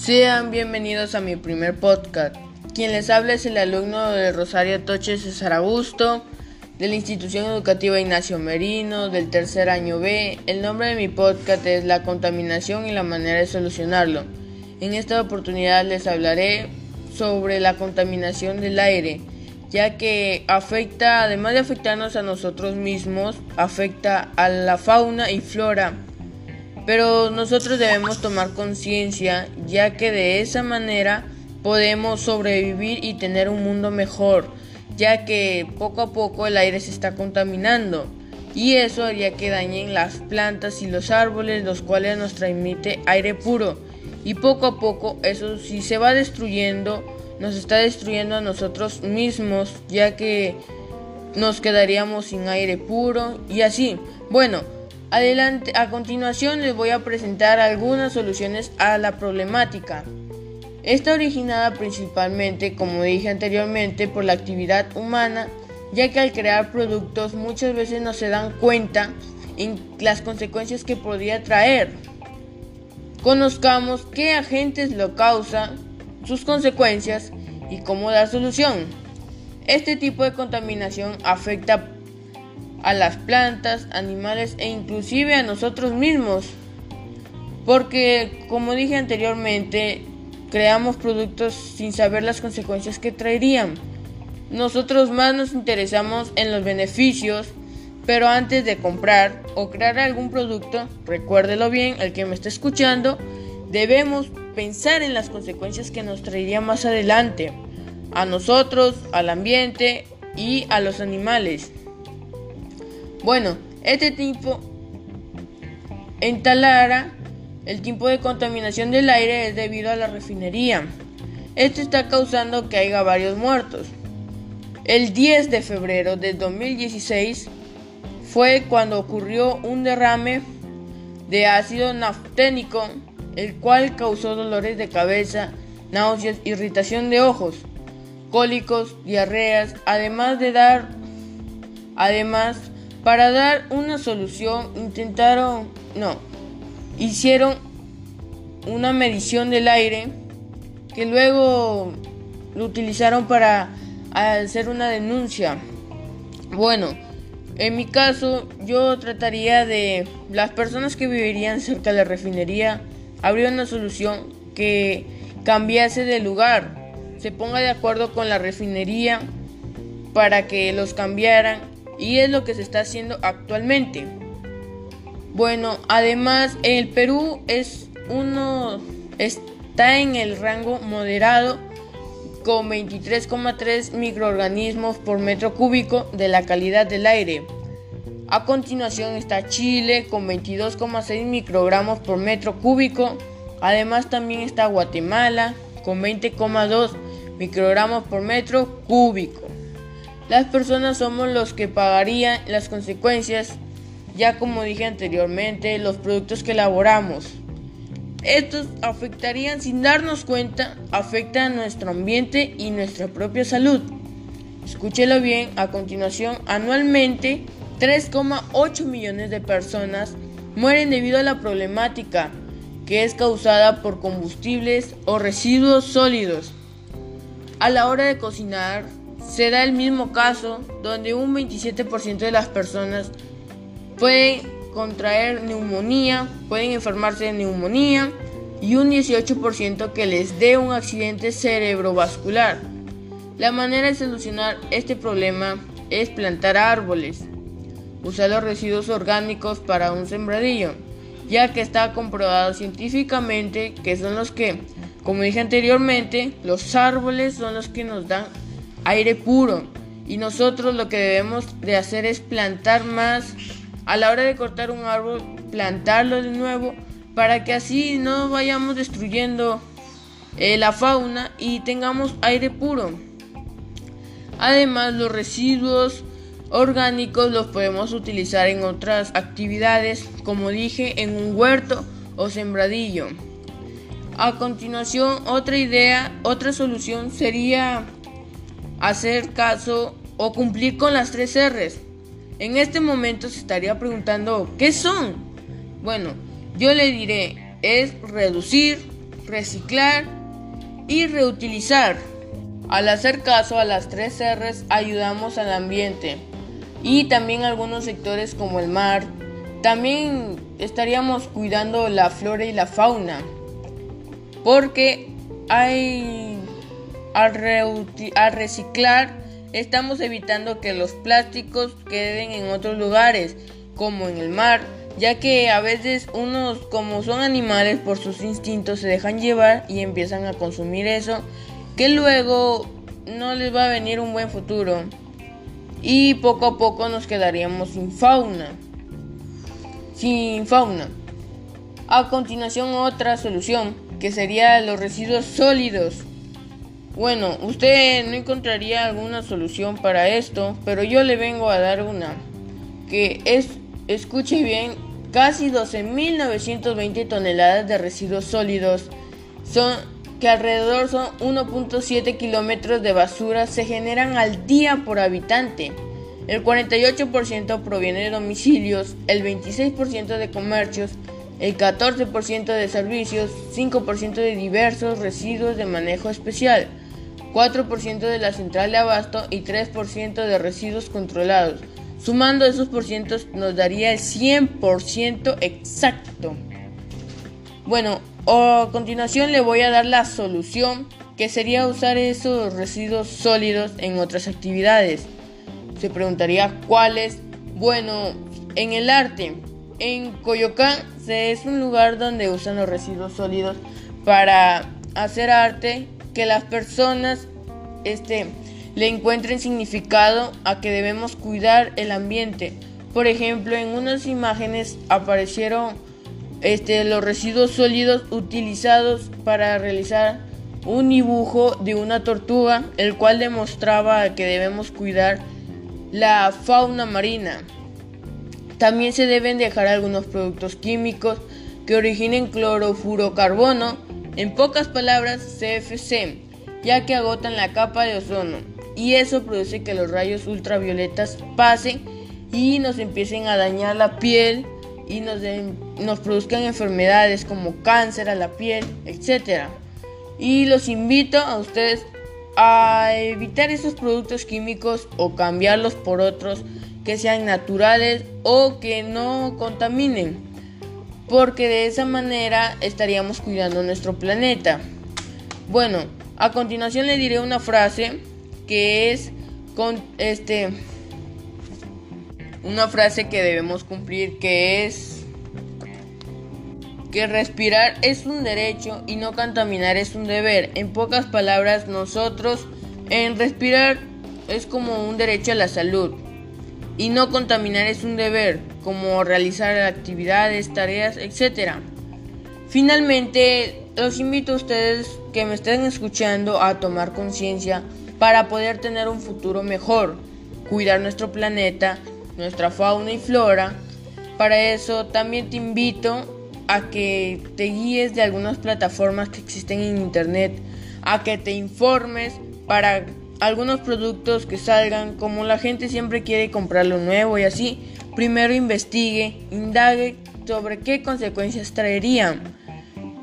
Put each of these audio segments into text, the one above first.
Sean bienvenidos a mi primer podcast. Quien les habla es el alumno de Rosario Toche César Augusto, de la institución educativa Ignacio Merino, del tercer año B. El nombre de mi podcast es La contaminación y la manera de solucionarlo. En esta oportunidad les hablaré sobre la contaminación del aire, ya que afecta, además de afectarnos a nosotros mismos, afecta a la fauna y flora pero nosotros debemos tomar conciencia ya que de esa manera podemos sobrevivir y tener un mundo mejor, ya que poco a poco el aire se está contaminando y eso haría que dañen las plantas y los árboles, los cuales nos transmite aire puro. Y poco a poco eso si se va destruyendo, nos está destruyendo a nosotros mismos, ya que nos quedaríamos sin aire puro y así. Bueno, Adelante, a continuación les voy a presentar algunas soluciones a la problemática. Está originada principalmente, como dije anteriormente, por la actividad humana, ya que al crear productos muchas veces no se dan cuenta en las consecuencias que podría traer. Conozcamos qué agentes lo causan, sus consecuencias y cómo dar solución. Este tipo de contaminación afecta a las plantas, animales e inclusive a nosotros mismos. Porque, como dije anteriormente, creamos productos sin saber las consecuencias que traerían. Nosotros más nos interesamos en los beneficios, pero antes de comprar o crear algún producto, recuérdelo bien, el que me está escuchando, debemos pensar en las consecuencias que nos traería más adelante, a nosotros, al ambiente y a los animales. Bueno, este tipo en Talara, el tipo de contaminación del aire es debido a la refinería. Esto está causando que haya varios muertos. El 10 de febrero de 2016 fue cuando ocurrió un derrame de ácido nafténico, el cual causó dolores de cabeza, náuseas, irritación de ojos, cólicos, diarreas, además de dar además para dar una solución intentaron, no, hicieron una medición del aire que luego lo utilizaron para hacer una denuncia. Bueno, en mi caso yo trataría de las personas que vivirían cerca de la refinería, habría una solución que cambiase de lugar, se ponga de acuerdo con la refinería para que los cambiaran y es lo que se está haciendo actualmente. Bueno, además el Perú es uno está en el rango moderado con 23,3 microorganismos por metro cúbico de la calidad del aire. A continuación está Chile con 22,6 microgramos por metro cúbico. Además también está Guatemala con 20,2 microgramos por metro cúbico. Las personas somos los que pagarían las consecuencias, ya como dije anteriormente, los productos que elaboramos. Estos afectarían sin darnos cuenta, afectan a nuestro ambiente y nuestra propia salud. Escúchelo bien, a continuación, anualmente 3,8 millones de personas mueren debido a la problemática que es causada por combustibles o residuos sólidos. A la hora de cocinar, se da el mismo caso donde un 27% de las personas pueden contraer neumonía, pueden enfermarse de neumonía y un 18% que les dé un accidente cerebrovascular. La manera de solucionar este problema es plantar árboles, usar los residuos orgánicos para un sembradillo, ya que está comprobado científicamente que son los que, como dije anteriormente, los árboles son los que nos dan aire puro. Y nosotros lo que debemos de hacer es plantar más. A la hora de cortar un árbol, plantarlo de nuevo para que así no vayamos destruyendo eh, la fauna y tengamos aire puro. Además, los residuos orgánicos los podemos utilizar en otras actividades, como dije, en un huerto o sembradillo. A continuación, otra idea, otra solución sería hacer caso o cumplir con las tres R's. En este momento se estaría preguntando, ¿qué son? Bueno, yo le diré, es reducir, reciclar y reutilizar. Al hacer caso a las tres R's ayudamos al ambiente y también algunos sectores como el mar. También estaríamos cuidando la flora y la fauna porque hay al, reciclar estamos evitando que los plásticos queden en otros lugares como en el mar ya que a veces unos como son animales por sus instintos se dejan llevar y empiezan a consumir eso que luego no les va a venir un buen futuro y poco a poco nos quedaríamos sin fauna. Sin fauna. A continuación otra solución que sería los residuos sólidos. Bueno, usted no encontraría alguna solución para esto, pero yo le vengo a dar una. Que es, escuche bien, casi 12.920 toneladas de residuos sólidos son que alrededor son 1.7 kilómetros de basura se generan al día por habitante. El 48% proviene de domicilios, el 26% de comercios, el 14% de servicios, 5% de diversos residuos de manejo especial, 4% de la central de abasto y 3% de residuos controlados. Sumando esos porcientos nos daría el 100% exacto. Bueno, a continuación le voy a dar la solución que sería usar esos residuos sólidos en otras actividades. Se preguntaría cuáles. Bueno, en el arte. En Coyoacán es un lugar donde usan los residuos sólidos para hacer arte que las personas este, le encuentren significado a que debemos cuidar el ambiente. Por ejemplo, en unas imágenes aparecieron este, los residuos sólidos utilizados para realizar un dibujo de una tortuga, el cual demostraba que debemos cuidar la fauna marina. También se deben dejar algunos productos químicos que originen clorofurocarbono, en pocas palabras CFC, ya que agotan la capa de ozono y eso produce que los rayos ultravioletas pasen y nos empiecen a dañar la piel y nos, nos produzcan enfermedades como cáncer a la piel, etc. Y los invito a ustedes a evitar esos productos químicos o cambiarlos por otros que sean naturales o que no contaminen, porque de esa manera estaríamos cuidando nuestro planeta. Bueno, a continuación le diré una frase que es con este una frase que debemos cumplir que es que respirar es un derecho y no contaminar es un deber. En pocas palabras, nosotros en respirar es como un derecho a la salud y no contaminar es un deber, como realizar actividades, tareas, etc. Finalmente, los invito a ustedes que me estén escuchando a tomar conciencia para poder tener un futuro mejor, cuidar nuestro planeta nuestra fauna y flora. Para eso también te invito a que te guíes de algunas plataformas que existen en internet, a que te informes para algunos productos que salgan, como la gente siempre quiere comprar lo nuevo y así, primero investigue, indague sobre qué consecuencias traerían.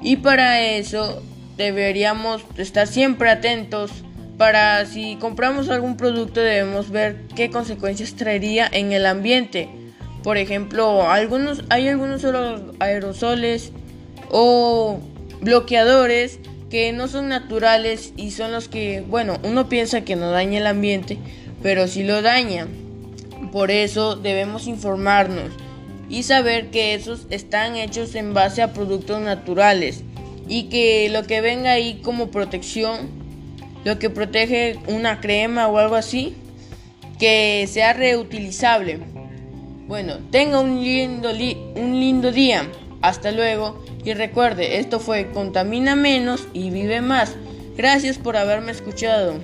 Y para eso deberíamos estar siempre atentos para si compramos algún producto debemos ver qué consecuencias traería en el ambiente. Por ejemplo, algunos, hay algunos aerosoles o bloqueadores que no son naturales y son los que, bueno, uno piensa que no daña el ambiente, pero sí lo daña. Por eso debemos informarnos y saber que esos están hechos en base a productos naturales y que lo que venga ahí como protección lo que protege una crema o algo así, que sea reutilizable. Bueno, tenga un lindo, un lindo día. Hasta luego. Y recuerde, esto fue Contamina menos y vive más. Gracias por haberme escuchado.